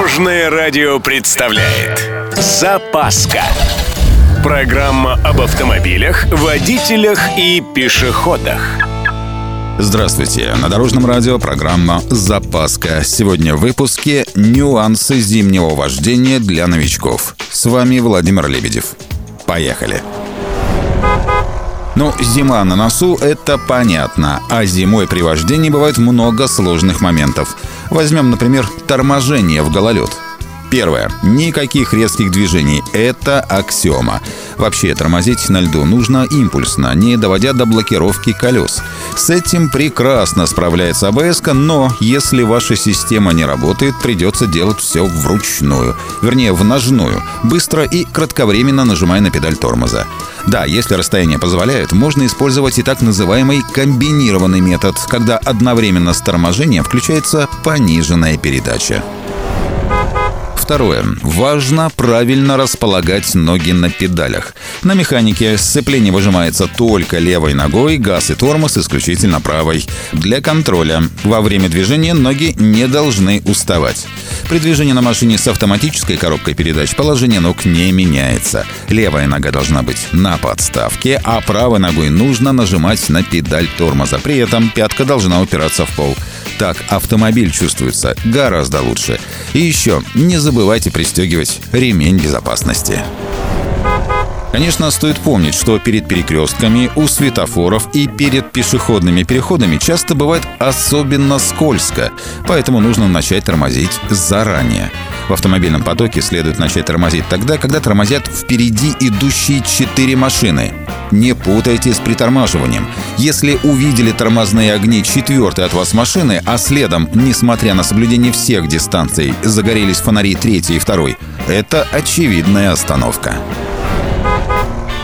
Дорожное радио представляет Запаска Программа об автомобилях, водителях и пешеходах Здравствуйте! На Дорожном радио программа «Запаска». Сегодня в выпуске «Нюансы зимнего вождения для новичков». С вами Владимир Лебедев. Поехали! Ну, зима на носу – это понятно, а зимой при вождении бывает много сложных моментов. Возьмем, например, торможение в гололед – Первое. Никаких резких движений. Это аксиома. Вообще тормозить на льду нужно импульсно, не доводя до блокировки колес. С этим прекрасно справляется АБС, но если ваша система не работает, придется делать все вручную. Вернее, в ножную. Быстро и кратковременно нажимая на педаль тормоза. Да, если расстояние позволяет, можно использовать и так называемый комбинированный метод, когда одновременно с торможением включается пониженная передача. Второе. Важно правильно располагать ноги на педалях. На механике сцепление выжимается только левой ногой, газ и тормоз исключительно правой. Для контроля во время движения ноги не должны уставать. При движении на машине с автоматической коробкой передач положение ног не меняется. Левая нога должна быть на подставке, а правой ногой нужно нажимать на педаль тормоза. При этом пятка должна упираться в пол. Так автомобиль чувствуется гораздо лучше. И еще не забывайте пристегивать ремень безопасности. Конечно, стоит помнить, что перед перекрестками, у светофоров и перед пешеходными переходами часто бывает особенно скользко, поэтому нужно начать тормозить заранее. В автомобильном потоке следует начать тормозить тогда, когда тормозят впереди идущие четыре машины. Не путайте с притормаживанием. Если увидели тормозные огни четвертой от вас машины, а следом, несмотря на соблюдение всех дистанций, загорелись фонари третьей и второй, это очевидная остановка.